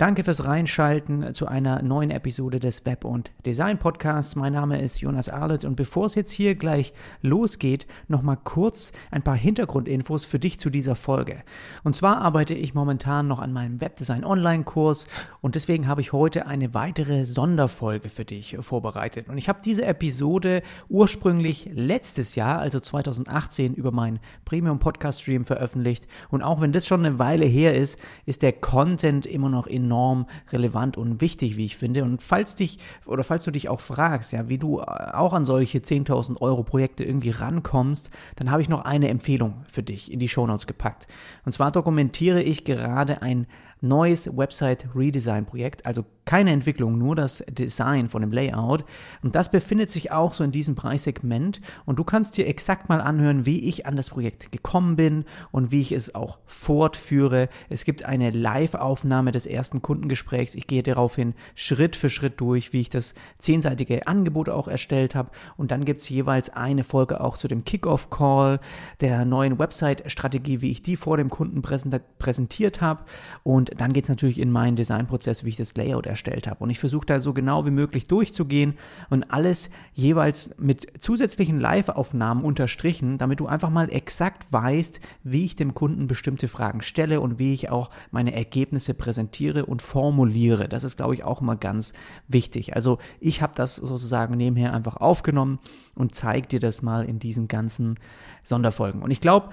Danke fürs Reinschalten zu einer neuen Episode des Web- und Design Podcasts. Mein Name ist Jonas Arlet und bevor es jetzt hier gleich losgeht, nochmal kurz ein paar Hintergrundinfos für dich zu dieser Folge. Und zwar arbeite ich momentan noch an meinem Webdesign Online-Kurs und deswegen habe ich heute eine weitere Sonderfolge für dich vorbereitet. Und ich habe diese Episode ursprünglich letztes Jahr, also 2018, über meinen Premium Podcast Stream veröffentlicht. Und auch wenn das schon eine Weile her ist, ist der Content immer noch in enorm relevant und wichtig, wie ich finde. Und falls dich oder falls du dich auch fragst, ja, wie du auch an solche 10.000 Euro Projekte irgendwie rankommst, dann habe ich noch eine Empfehlung für dich in die Shownotes gepackt. Und zwar dokumentiere ich gerade ein neues Website Redesign Projekt, also keine Entwicklung, nur das Design von dem Layout. Und das befindet sich auch so in diesem Preissegment. Und du kannst dir exakt mal anhören, wie ich an das Projekt gekommen bin und wie ich es auch fortführe. Es gibt eine Live-Aufnahme des ersten Kundengesprächs. Ich gehe daraufhin Schritt für Schritt durch, wie ich das zehnseitige Angebot auch erstellt habe. Und dann gibt es jeweils eine Folge auch zu dem Kickoff-Call, der neuen Website-Strategie, wie ich die vor dem Kunden präsentiert habe. Und dann geht es natürlich in meinen Designprozess, wie ich das Layout erstellt habe. Und ich versuche da so genau wie möglich durchzugehen und alles jeweils mit zusätzlichen Live-Aufnahmen unterstrichen, damit du einfach mal exakt weißt, wie ich dem Kunden bestimmte Fragen stelle und wie ich auch meine Ergebnisse präsentiere und formuliere. Das ist, glaube ich, auch immer ganz wichtig. Also ich habe das sozusagen nebenher einfach aufgenommen und zeige dir das mal in diesen ganzen Sonderfolgen. Und ich glaube,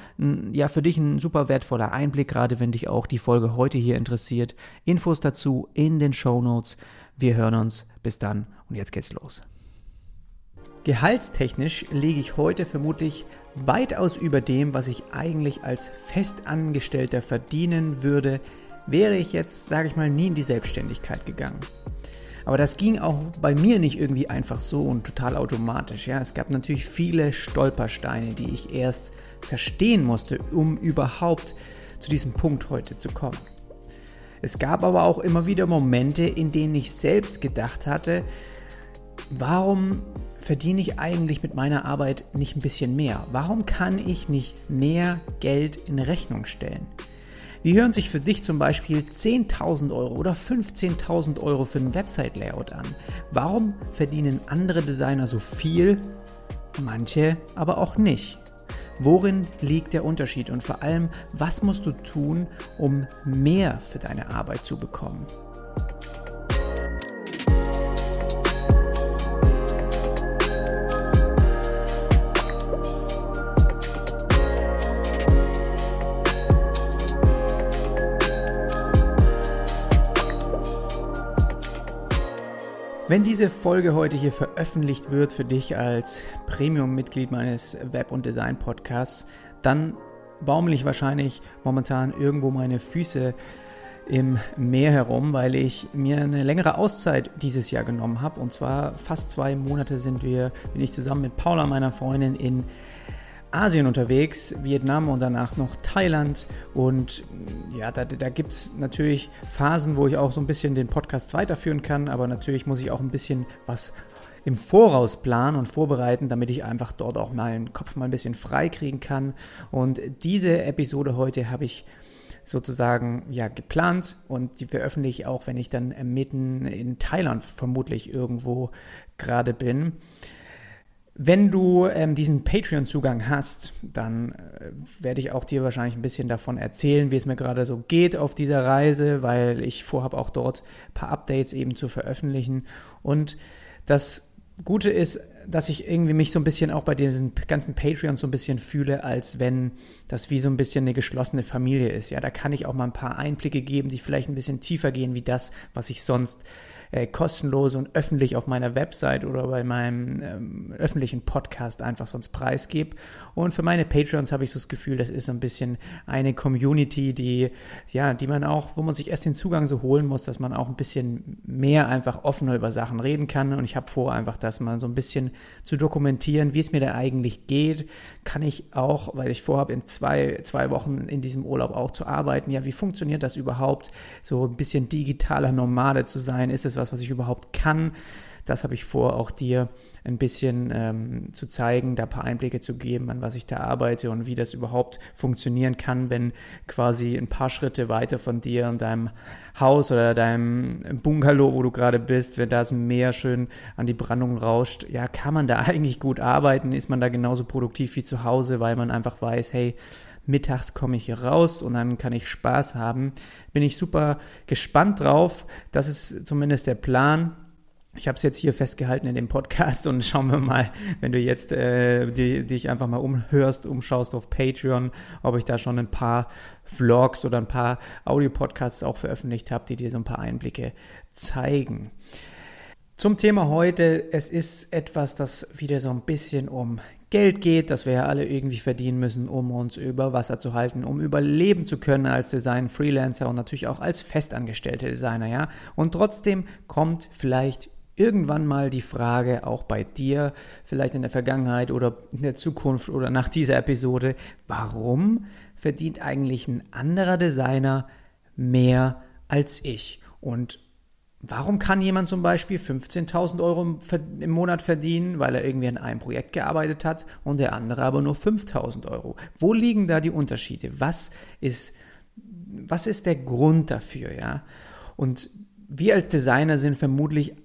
ja, für dich ein super wertvoller Einblick, gerade wenn dich auch die Folge heute hier interessiert. Infos dazu in den Show Notes. Wir hören uns. Bis dann und jetzt geht's los. Gehaltstechnisch liege ich heute vermutlich weitaus über dem, was ich eigentlich als Festangestellter verdienen würde, wäre ich jetzt, sage ich mal, nie in die Selbstständigkeit gegangen. Aber das ging auch bei mir nicht irgendwie einfach so und total automatisch. Ja, es gab natürlich viele Stolpersteine, die ich erst verstehen musste, um überhaupt zu diesem Punkt heute zu kommen. Es gab aber auch immer wieder Momente, in denen ich selbst gedacht hatte, warum verdiene ich eigentlich mit meiner Arbeit nicht ein bisschen mehr? Warum kann ich nicht mehr Geld in Rechnung stellen? Wie hören sich für dich zum Beispiel 10.000 Euro oder 15.000 Euro für ein Website-Layout an? Warum verdienen andere Designer so viel, manche aber auch nicht? Worin liegt der Unterschied und vor allem, was musst du tun, um mehr für deine Arbeit zu bekommen? Wenn diese Folge heute hier veröffentlicht wird für dich als Premium-Mitglied meines Web- und Design-Podcasts, dann baumel ich wahrscheinlich momentan irgendwo meine Füße im Meer herum, weil ich mir eine längere Auszeit dieses Jahr genommen habe. Und zwar fast zwei Monate sind wir, bin ich zusammen mit Paula, meiner Freundin, in Asien unterwegs, Vietnam und danach noch Thailand. Und ja, da, da gibt es natürlich Phasen, wo ich auch so ein bisschen den Podcast weiterführen kann, aber natürlich muss ich auch ein bisschen was im Voraus planen und vorbereiten, damit ich einfach dort auch meinen Kopf mal ein bisschen frei kriegen kann. Und diese Episode heute habe ich sozusagen ja geplant und die veröffentliche ich auch, wenn ich dann mitten in Thailand vermutlich irgendwo gerade bin. Wenn du ähm, diesen Patreon-Zugang hast, dann äh, werde ich auch dir wahrscheinlich ein bisschen davon erzählen, wie es mir gerade so geht auf dieser Reise, weil ich vorhabe auch dort ein paar Updates eben zu veröffentlichen. Und das Gute ist, dass ich irgendwie mich so ein bisschen auch bei diesen ganzen Patreons so ein bisschen fühle, als wenn das wie so ein bisschen eine geschlossene Familie ist. Ja, da kann ich auch mal ein paar Einblicke geben, die vielleicht ein bisschen tiefer gehen wie das, was ich sonst äh, kostenlos und öffentlich auf meiner Website oder bei meinem ähm, öffentlichen Podcast einfach sonst preisgebe. Und für meine Patreons habe ich so das Gefühl, das ist so ein bisschen eine Community, die, ja, die man auch, wo man sich erst den Zugang so holen muss, dass man auch ein bisschen mehr einfach offener über Sachen reden kann. Und ich habe vor, einfach das mal so ein bisschen zu dokumentieren, wie es mir da eigentlich geht. Kann ich auch, weil ich vorhabe, in zwei, zwei Wochen in diesem Urlaub auch zu arbeiten. Ja, wie funktioniert das überhaupt? So ein bisschen digitaler Nomade zu sein? Ist es was, was ich überhaupt kann. Das habe ich vor, auch dir ein bisschen ähm, zu zeigen, da ein paar Einblicke zu geben, an was ich da arbeite und wie das überhaupt funktionieren kann, wenn quasi ein paar Schritte weiter von dir und deinem Haus oder deinem Bungalow, wo du gerade bist, wenn da das Meer schön an die Brandung rauscht, ja, kann man da eigentlich gut arbeiten? Ist man da genauso produktiv wie zu Hause, weil man einfach weiß, hey, mittags komme ich raus und dann kann ich Spaß haben. Bin ich super gespannt drauf. Das ist zumindest der Plan. Ich habe es jetzt hier festgehalten in dem Podcast und schauen wir mal, wenn du jetzt äh, die, dich einfach mal umhörst, umschaust auf Patreon, ob ich da schon ein paar Vlogs oder ein paar Audio-Podcasts auch veröffentlicht habe, die dir so ein paar Einblicke zeigen. Zum Thema heute, es ist etwas, das wieder so ein bisschen um Geld geht, das wir ja alle irgendwie verdienen müssen, um uns über Wasser zu halten, um überleben zu können als Design Freelancer und natürlich auch als festangestellte Designer, ja. Und trotzdem kommt vielleicht irgendwann mal die Frage, auch bei dir, vielleicht in der Vergangenheit oder in der Zukunft oder nach dieser Episode, warum verdient eigentlich ein anderer Designer mehr als ich? Und warum kann jemand zum Beispiel 15.000 Euro im Monat verdienen, weil er irgendwie an einem Projekt gearbeitet hat und der andere aber nur 5.000 Euro? Wo liegen da die Unterschiede? Was ist, was ist der Grund dafür, ja? Und wir als Designer sind vermutlich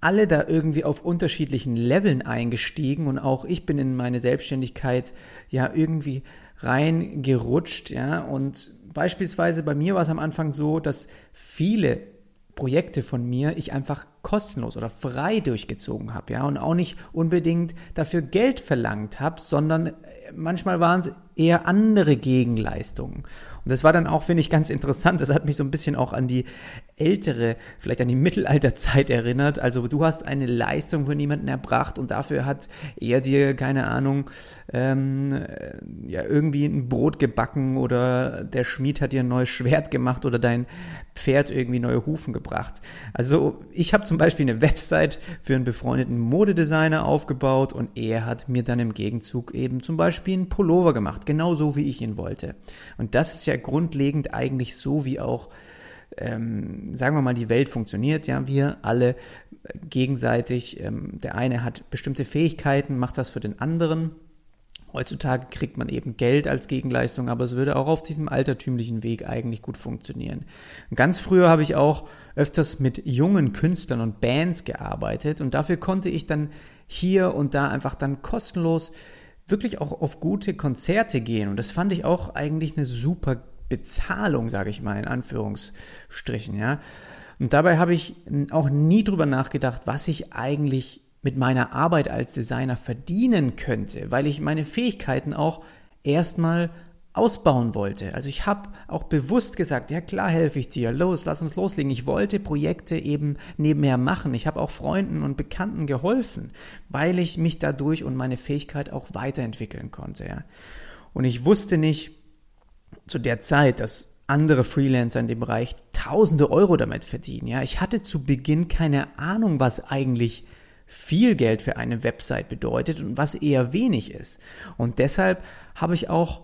alle da irgendwie auf unterschiedlichen Leveln eingestiegen und auch ich bin in meine Selbstständigkeit ja irgendwie reingerutscht, ja, und beispielsweise bei mir war es am Anfang so, dass viele Projekte von mir ich einfach kostenlos oder frei durchgezogen habe, ja, und auch nicht unbedingt dafür Geld verlangt habe, sondern manchmal waren es eher andere Gegenleistungen. Und das war dann auch, finde ich, ganz interessant. Das hat mich so ein bisschen auch an die ältere, vielleicht an die Mittelalterzeit erinnert. Also du hast eine Leistung von jemandem erbracht und dafür hat er dir, keine Ahnung, ähm, ja, irgendwie ein Brot gebacken oder der Schmied hat dir ein neues Schwert gemacht oder dein Pferd irgendwie neue Hufen gebracht. Also ich habe zum Beispiel eine Website für einen befreundeten Modedesigner aufgebaut und er hat mir dann im Gegenzug eben zum Beispiel einen Pullover gemacht, genauso wie ich ihn wollte. Und das ist ja grundlegend eigentlich so, wie auch, ähm, sagen wir mal, die Welt funktioniert. Ja, wir alle gegenseitig, ähm, der eine hat bestimmte Fähigkeiten, macht das für den anderen. Heutzutage kriegt man eben Geld als Gegenleistung, aber es würde auch auf diesem altertümlichen Weg eigentlich gut funktionieren. Ganz früher habe ich auch öfters mit jungen Künstlern und Bands gearbeitet und dafür konnte ich dann hier und da einfach dann kostenlos wirklich auch auf gute Konzerte gehen und das fand ich auch eigentlich eine super Bezahlung, sage ich mal in Anführungsstrichen, ja. Und dabei habe ich auch nie drüber nachgedacht, was ich eigentlich mit meiner Arbeit als Designer verdienen könnte, weil ich meine Fähigkeiten auch erstmal ausbauen wollte. Also ich habe auch bewusst gesagt, ja klar helfe ich dir, los, lass uns loslegen. Ich wollte Projekte eben nebenher machen. Ich habe auch Freunden und Bekannten geholfen, weil ich mich dadurch und meine Fähigkeit auch weiterentwickeln konnte. Ja. Und ich wusste nicht zu der Zeit, dass andere Freelancer in dem Bereich tausende Euro damit verdienen. Ja, ich hatte zu Beginn keine Ahnung, was eigentlich viel Geld für eine Website bedeutet und was eher wenig ist. Und deshalb habe ich auch,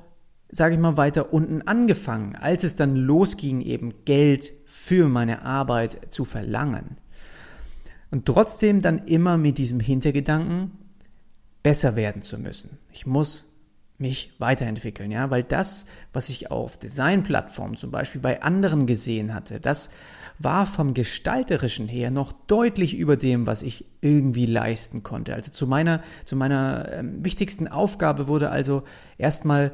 sage ich mal, weiter unten angefangen, als es dann losging, eben Geld für meine Arbeit zu verlangen. Und trotzdem dann immer mit diesem Hintergedanken, besser werden zu müssen. Ich muss mich weiterentwickeln, ja, weil das, was ich auf Designplattformen zum Beispiel bei anderen gesehen hatte, das war vom Gestalterischen her noch deutlich über dem, was ich irgendwie leisten konnte. Also zu meiner, zu meiner ähm, wichtigsten Aufgabe wurde also erstmal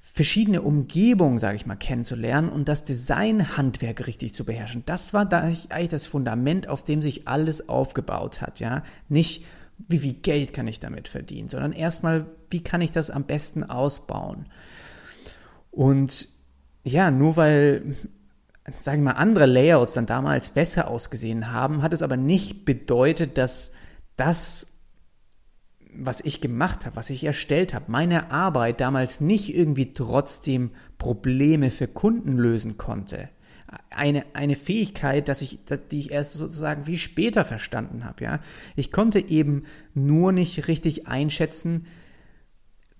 verschiedene Umgebungen, sage ich mal, kennenzulernen und das Designhandwerk richtig zu beherrschen. Das war da eigentlich das Fundament, auf dem sich alles aufgebaut hat, ja. Nicht, wie viel Geld kann ich damit verdienen, sondern erstmal, wie kann ich das am besten ausbauen? Und ja, nur weil sagen wir mal, andere Layouts dann damals besser ausgesehen haben, hat es aber nicht bedeutet, dass das, was ich gemacht habe, was ich erstellt habe, meine Arbeit damals nicht irgendwie trotzdem Probleme für Kunden lösen konnte. Eine, eine Fähigkeit, dass ich, die ich erst sozusagen wie später verstanden habe, ja. Ich konnte eben nur nicht richtig einschätzen,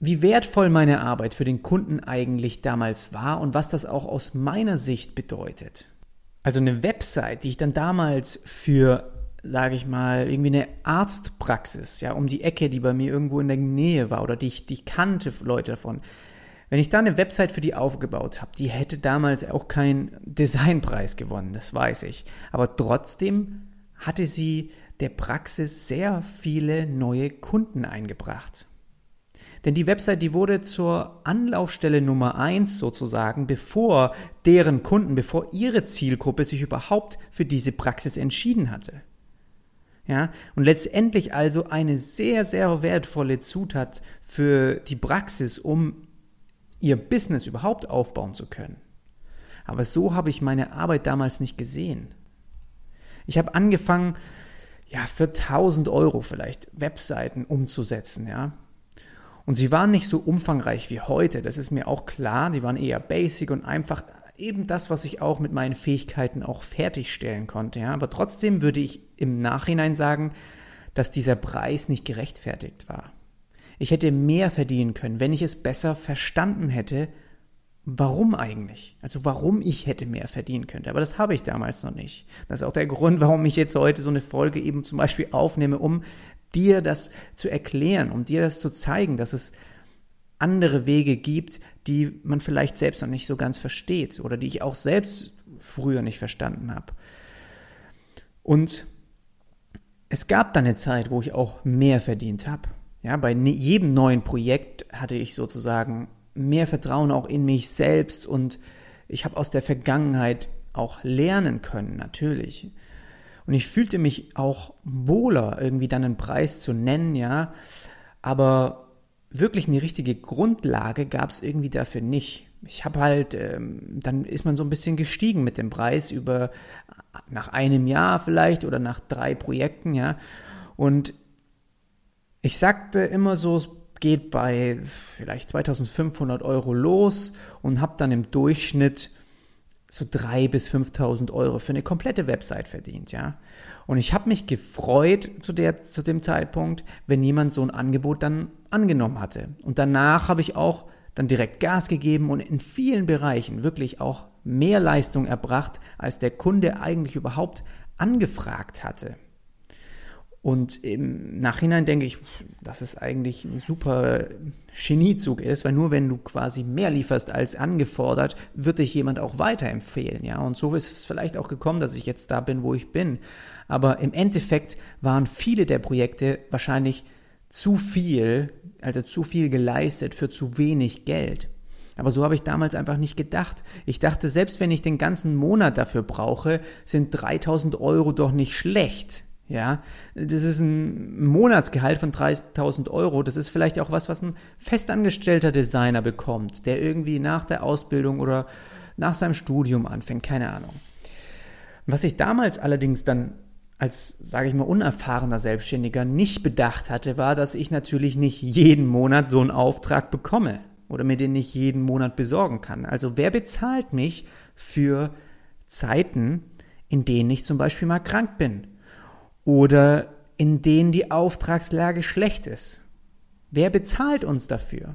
wie wertvoll meine Arbeit für den Kunden eigentlich damals war und was das auch aus meiner Sicht bedeutet. Also eine Website, die ich dann damals für, sage ich mal, irgendwie eine Arztpraxis, ja, um die Ecke, die bei mir irgendwo in der Nähe war oder die ich, die ich kannte, Leute davon. Wenn ich da eine Website für die aufgebaut habe, die hätte damals auch keinen Designpreis gewonnen, das weiß ich. Aber trotzdem hatte sie der Praxis sehr viele neue Kunden eingebracht. Denn die Website, die wurde zur Anlaufstelle Nummer eins sozusagen, bevor deren Kunden, bevor ihre Zielgruppe sich überhaupt für diese Praxis entschieden hatte. Ja, und letztendlich also eine sehr, sehr wertvolle Zutat für die Praxis, um ihr Business überhaupt aufbauen zu können. Aber so habe ich meine Arbeit damals nicht gesehen. Ich habe angefangen, ja, für 1000 Euro vielleicht Webseiten umzusetzen, ja. Und sie waren nicht so umfangreich wie heute, das ist mir auch klar. Die waren eher basic und einfach eben das, was ich auch mit meinen Fähigkeiten auch fertigstellen konnte, ja. Aber trotzdem würde ich im Nachhinein sagen, dass dieser Preis nicht gerechtfertigt war. Ich hätte mehr verdienen können, wenn ich es besser verstanden hätte, warum eigentlich? Also warum ich hätte mehr verdienen können. Aber das habe ich damals noch nicht. Das ist auch der Grund, warum ich jetzt heute so eine Folge eben zum Beispiel aufnehme, um dir das zu erklären, um dir das zu zeigen, dass es andere Wege gibt, die man vielleicht selbst noch nicht so ganz versteht oder die ich auch selbst früher nicht verstanden habe. Und es gab dann eine Zeit, wo ich auch mehr verdient habe. Ja, bei ne-, jedem neuen Projekt hatte ich sozusagen mehr Vertrauen auch in mich selbst und ich habe aus der Vergangenheit auch lernen können, natürlich. Und ich fühlte mich auch wohler, irgendwie dann einen Preis zu nennen, ja. Aber wirklich eine richtige Grundlage gab es irgendwie dafür nicht. Ich habe halt, ähm, dann ist man so ein bisschen gestiegen mit dem Preis über nach einem Jahr vielleicht oder nach drei Projekten, ja. Und ich sagte immer so, es geht bei vielleicht 2500 Euro los und habe dann im Durchschnitt so 3.000 bis 5.000 Euro für eine komplette Website verdient, ja. Und ich habe mich gefreut zu, der, zu dem Zeitpunkt, wenn jemand so ein Angebot dann angenommen hatte. Und danach habe ich auch dann direkt Gas gegeben und in vielen Bereichen wirklich auch mehr Leistung erbracht, als der Kunde eigentlich überhaupt angefragt hatte. Und im Nachhinein denke ich, dass es eigentlich ein super Geniezug ist, weil nur wenn du quasi mehr lieferst als angefordert, wird dich jemand auch weiterempfehlen, ja. Und so ist es vielleicht auch gekommen, dass ich jetzt da bin, wo ich bin. Aber im Endeffekt waren viele der Projekte wahrscheinlich zu viel, also zu viel geleistet für zu wenig Geld. Aber so habe ich damals einfach nicht gedacht. Ich dachte, selbst wenn ich den ganzen Monat dafür brauche, sind 3000 Euro doch nicht schlecht. Ja, das ist ein Monatsgehalt von 3000 Euro. Das ist vielleicht auch was, was ein festangestellter Designer bekommt, der irgendwie nach der Ausbildung oder nach seinem Studium anfängt. Keine Ahnung. Was ich damals allerdings dann als, sage ich mal, unerfahrener Selbstständiger nicht bedacht hatte, war, dass ich natürlich nicht jeden Monat so einen Auftrag bekomme oder mir den nicht jeden Monat besorgen kann. Also wer bezahlt mich für Zeiten, in denen ich zum Beispiel mal krank bin? Oder in denen die Auftragslage schlecht ist. Wer bezahlt uns dafür?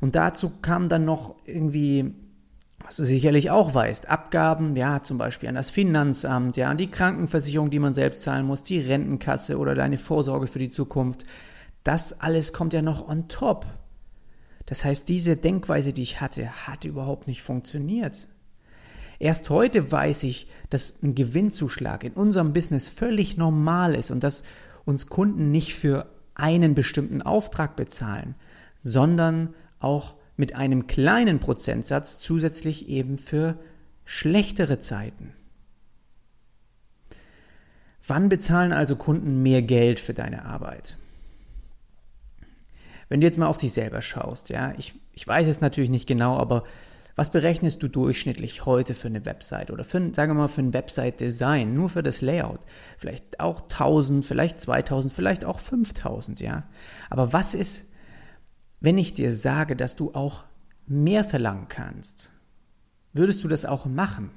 Und dazu kam dann noch irgendwie, was du sicherlich auch weißt, Abgaben, ja, zum Beispiel an das Finanzamt, ja, an die Krankenversicherung, die man selbst zahlen muss, die Rentenkasse oder deine Vorsorge für die Zukunft. Das alles kommt ja noch on top. Das heißt, diese Denkweise, die ich hatte, hat überhaupt nicht funktioniert. Erst heute weiß ich, dass ein Gewinnzuschlag in unserem Business völlig normal ist und dass uns Kunden nicht für einen bestimmten Auftrag bezahlen, sondern auch mit einem kleinen Prozentsatz zusätzlich eben für schlechtere Zeiten. Wann bezahlen also Kunden mehr Geld für deine Arbeit? Wenn du jetzt mal auf dich selber schaust, ja, ich, ich weiß es natürlich nicht genau, aber was berechnest du durchschnittlich heute für eine Website oder für, sagen wir mal, für ein Website-Design, nur für das Layout? Vielleicht auch 1000, vielleicht 2000, vielleicht auch 5000, ja? Aber was ist, wenn ich dir sage, dass du auch mehr verlangen kannst? Würdest du das auch machen?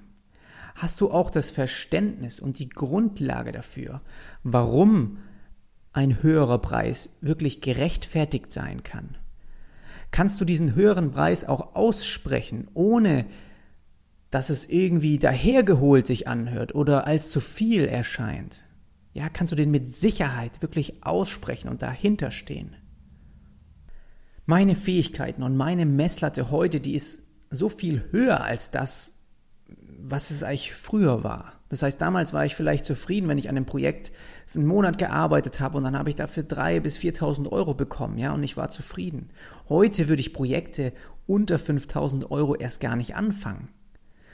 Hast du auch das Verständnis und die Grundlage dafür, warum ein höherer Preis wirklich gerechtfertigt sein kann? Kannst du diesen höheren Preis auch aussprechen, ohne dass es irgendwie dahergeholt sich anhört oder als zu viel erscheint, ja, kannst du den mit Sicherheit wirklich aussprechen und dahinter stehen. Meine Fähigkeiten und meine Messlatte heute, die ist so viel höher als das, was es eigentlich früher war. Das heißt, damals war ich vielleicht zufrieden, wenn ich an einem Projekt einen Monat gearbeitet habe und dann habe ich dafür 3.000 bis 4.000 Euro bekommen, ja, und ich war zufrieden. Heute würde ich Projekte unter 5.000 Euro erst gar nicht anfangen.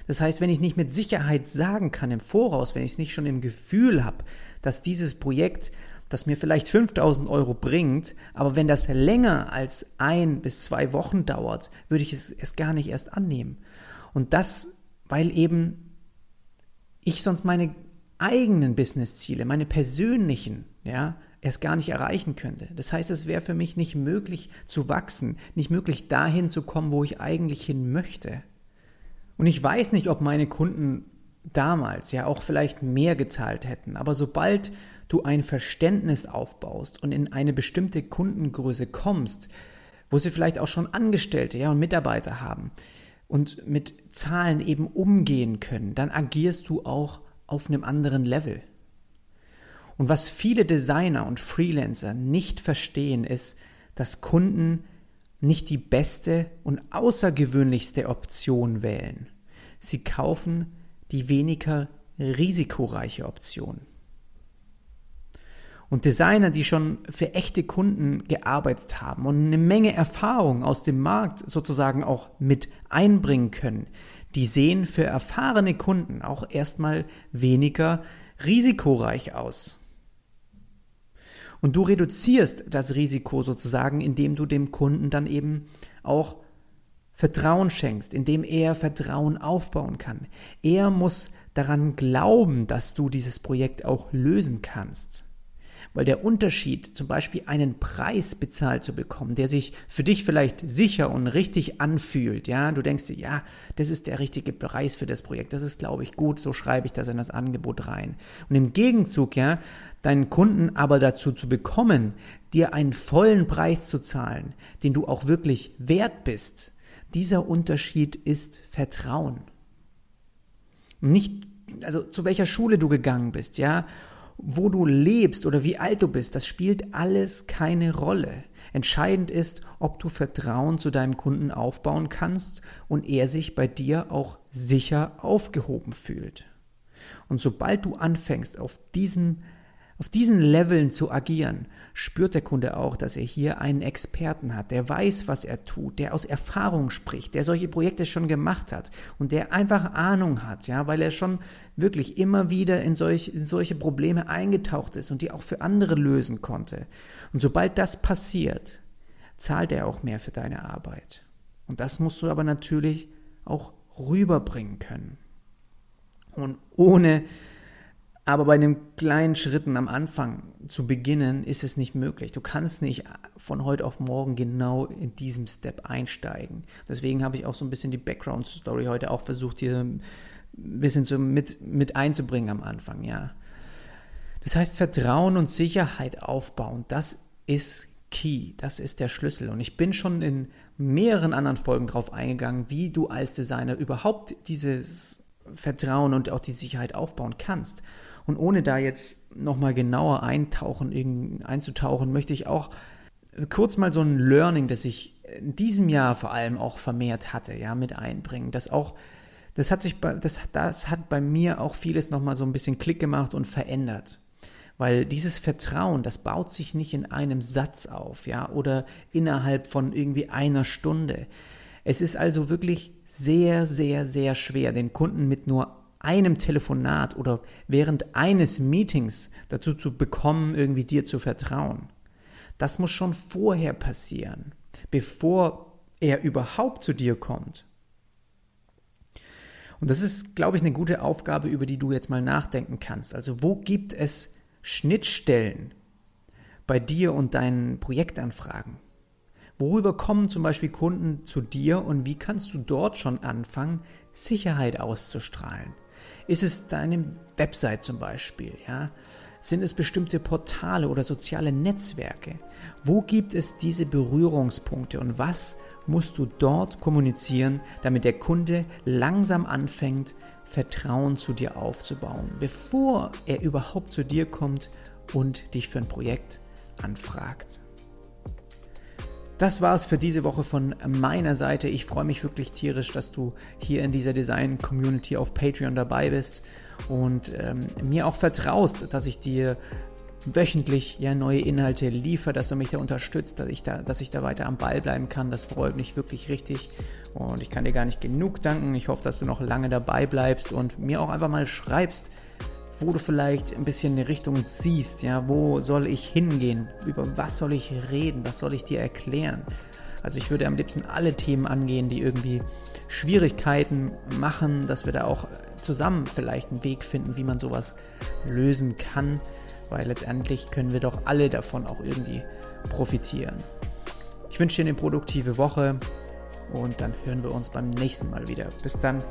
Das heißt, wenn ich nicht mit Sicherheit sagen kann im Voraus, wenn ich es nicht schon im Gefühl habe, dass dieses Projekt, das mir vielleicht 5000 Euro bringt, aber wenn das länger als ein bis zwei Wochen dauert, würde ich es, es gar nicht erst annehmen. Und das, weil eben ich sonst meine eigenen Businessziele, meine persönlichen, ja, erst gar nicht erreichen könnte. Das heißt, es wäre für mich nicht möglich zu wachsen, nicht möglich dahin zu kommen, wo ich eigentlich hin möchte. Und ich weiß nicht, ob meine Kunden damals ja auch vielleicht mehr gezahlt hätten, aber sobald du ein Verständnis aufbaust und in eine bestimmte Kundengröße kommst, wo sie vielleicht auch schon Angestellte ja, und Mitarbeiter haben und mit Zahlen eben umgehen können, dann agierst du auch auf einem anderen Level. Und was viele Designer und Freelancer nicht verstehen, ist, dass Kunden nicht die beste und außergewöhnlichste Option wählen. Sie kaufen die weniger risikoreiche Option. Und Designer, die schon für echte Kunden gearbeitet haben und eine Menge Erfahrung aus dem Markt sozusagen auch mit einbringen können, die sehen für erfahrene Kunden auch erstmal weniger risikoreich aus. Und du reduzierst das Risiko sozusagen, indem du dem Kunden dann eben auch Vertrauen schenkst, indem er Vertrauen aufbauen kann. Er muss daran glauben, dass du dieses Projekt auch lösen kannst. Weil der Unterschied, zum Beispiel einen Preis bezahlt zu bekommen, der sich für dich vielleicht sicher und richtig anfühlt, ja, du denkst dir, ja, das ist der richtige Preis für das Projekt, das ist, glaube ich, gut, so schreibe ich das in das Angebot rein. Und im Gegenzug, ja, deinen Kunden aber dazu zu bekommen, dir einen vollen Preis zu zahlen, den du auch wirklich wert bist, dieser Unterschied ist Vertrauen. Nicht, also zu welcher Schule du gegangen bist, ja, wo du lebst oder wie alt du bist, das spielt alles keine Rolle. Entscheidend ist, ob du Vertrauen zu deinem Kunden aufbauen kannst und er sich bei dir auch sicher aufgehoben fühlt. Und sobald du anfängst, auf diesen auf diesen Leveln zu agieren, spürt der Kunde auch, dass er hier einen Experten hat, der weiß, was er tut, der aus Erfahrung spricht, der solche Projekte schon gemacht hat und der einfach Ahnung hat, ja, weil er schon wirklich immer wieder in, solch, in solche Probleme eingetaucht ist und die auch für andere lösen konnte. Und sobald das passiert, zahlt er auch mehr für deine Arbeit. Und das musst du aber natürlich auch rüberbringen können. Und ohne aber bei den kleinen Schritten am Anfang zu beginnen, ist es nicht möglich. Du kannst nicht von heute auf morgen genau in diesem Step einsteigen. Deswegen habe ich auch so ein bisschen die Background-Story heute auch versucht, hier ein bisschen so mit, mit einzubringen am Anfang, ja. Das heißt, Vertrauen und Sicherheit aufbauen, das ist key, das ist der Schlüssel. Und ich bin schon in mehreren anderen Folgen darauf eingegangen, wie du als Designer überhaupt dieses Vertrauen und auch die Sicherheit aufbauen kannst. Und ohne da jetzt nochmal genauer eintauchen, einzutauchen, möchte ich auch kurz mal so ein Learning, das ich in diesem Jahr vor allem auch vermehrt hatte, ja, mit einbringen. Das auch, das hat sich, bei, das, das hat bei mir auch vieles nochmal so ein bisschen Klick gemacht und verändert. Weil dieses Vertrauen, das baut sich nicht in einem Satz auf, ja, oder innerhalb von irgendwie einer Stunde. Es ist also wirklich sehr, sehr, sehr schwer, den Kunden mit nur einem Telefonat oder während eines Meetings dazu zu bekommen, irgendwie dir zu vertrauen. Das muss schon vorher passieren, bevor er überhaupt zu dir kommt. Und das ist, glaube ich, eine gute Aufgabe, über die du jetzt mal nachdenken kannst. Also wo gibt es Schnittstellen bei dir und deinen Projektanfragen? Worüber kommen zum Beispiel Kunden zu dir und wie kannst du dort schon anfangen, Sicherheit auszustrahlen? Ist es deine Website zum Beispiel? Ja? Sind es bestimmte Portale oder soziale Netzwerke? Wo gibt es diese Berührungspunkte und was musst du dort kommunizieren, damit der Kunde langsam anfängt, Vertrauen zu dir aufzubauen, bevor er überhaupt zu dir kommt und dich für ein Projekt anfragt. Das war es für diese Woche von meiner Seite. Ich freue mich wirklich tierisch, dass du hier in dieser Design-Community auf Patreon dabei bist und ähm, mir auch vertraust, dass ich dir wöchentlich ja neue Inhalte liefere, dass du mich da unterstützt, dass ich da, dass ich da weiter am Ball bleiben kann. Das freut mich wirklich richtig und ich kann dir gar nicht genug danken. Ich hoffe, dass du noch lange dabei bleibst und mir auch einfach mal schreibst, wo du vielleicht ein bisschen eine Richtung siehst, ja, wo soll ich hingehen, über was soll ich reden, was soll ich dir erklären. Also ich würde am liebsten alle Themen angehen, die irgendwie Schwierigkeiten machen, dass wir da auch zusammen vielleicht einen Weg finden, wie man sowas lösen kann, weil letztendlich können wir doch alle davon auch irgendwie profitieren. Ich wünsche dir eine produktive Woche und dann hören wir uns beim nächsten Mal wieder. Bis dann.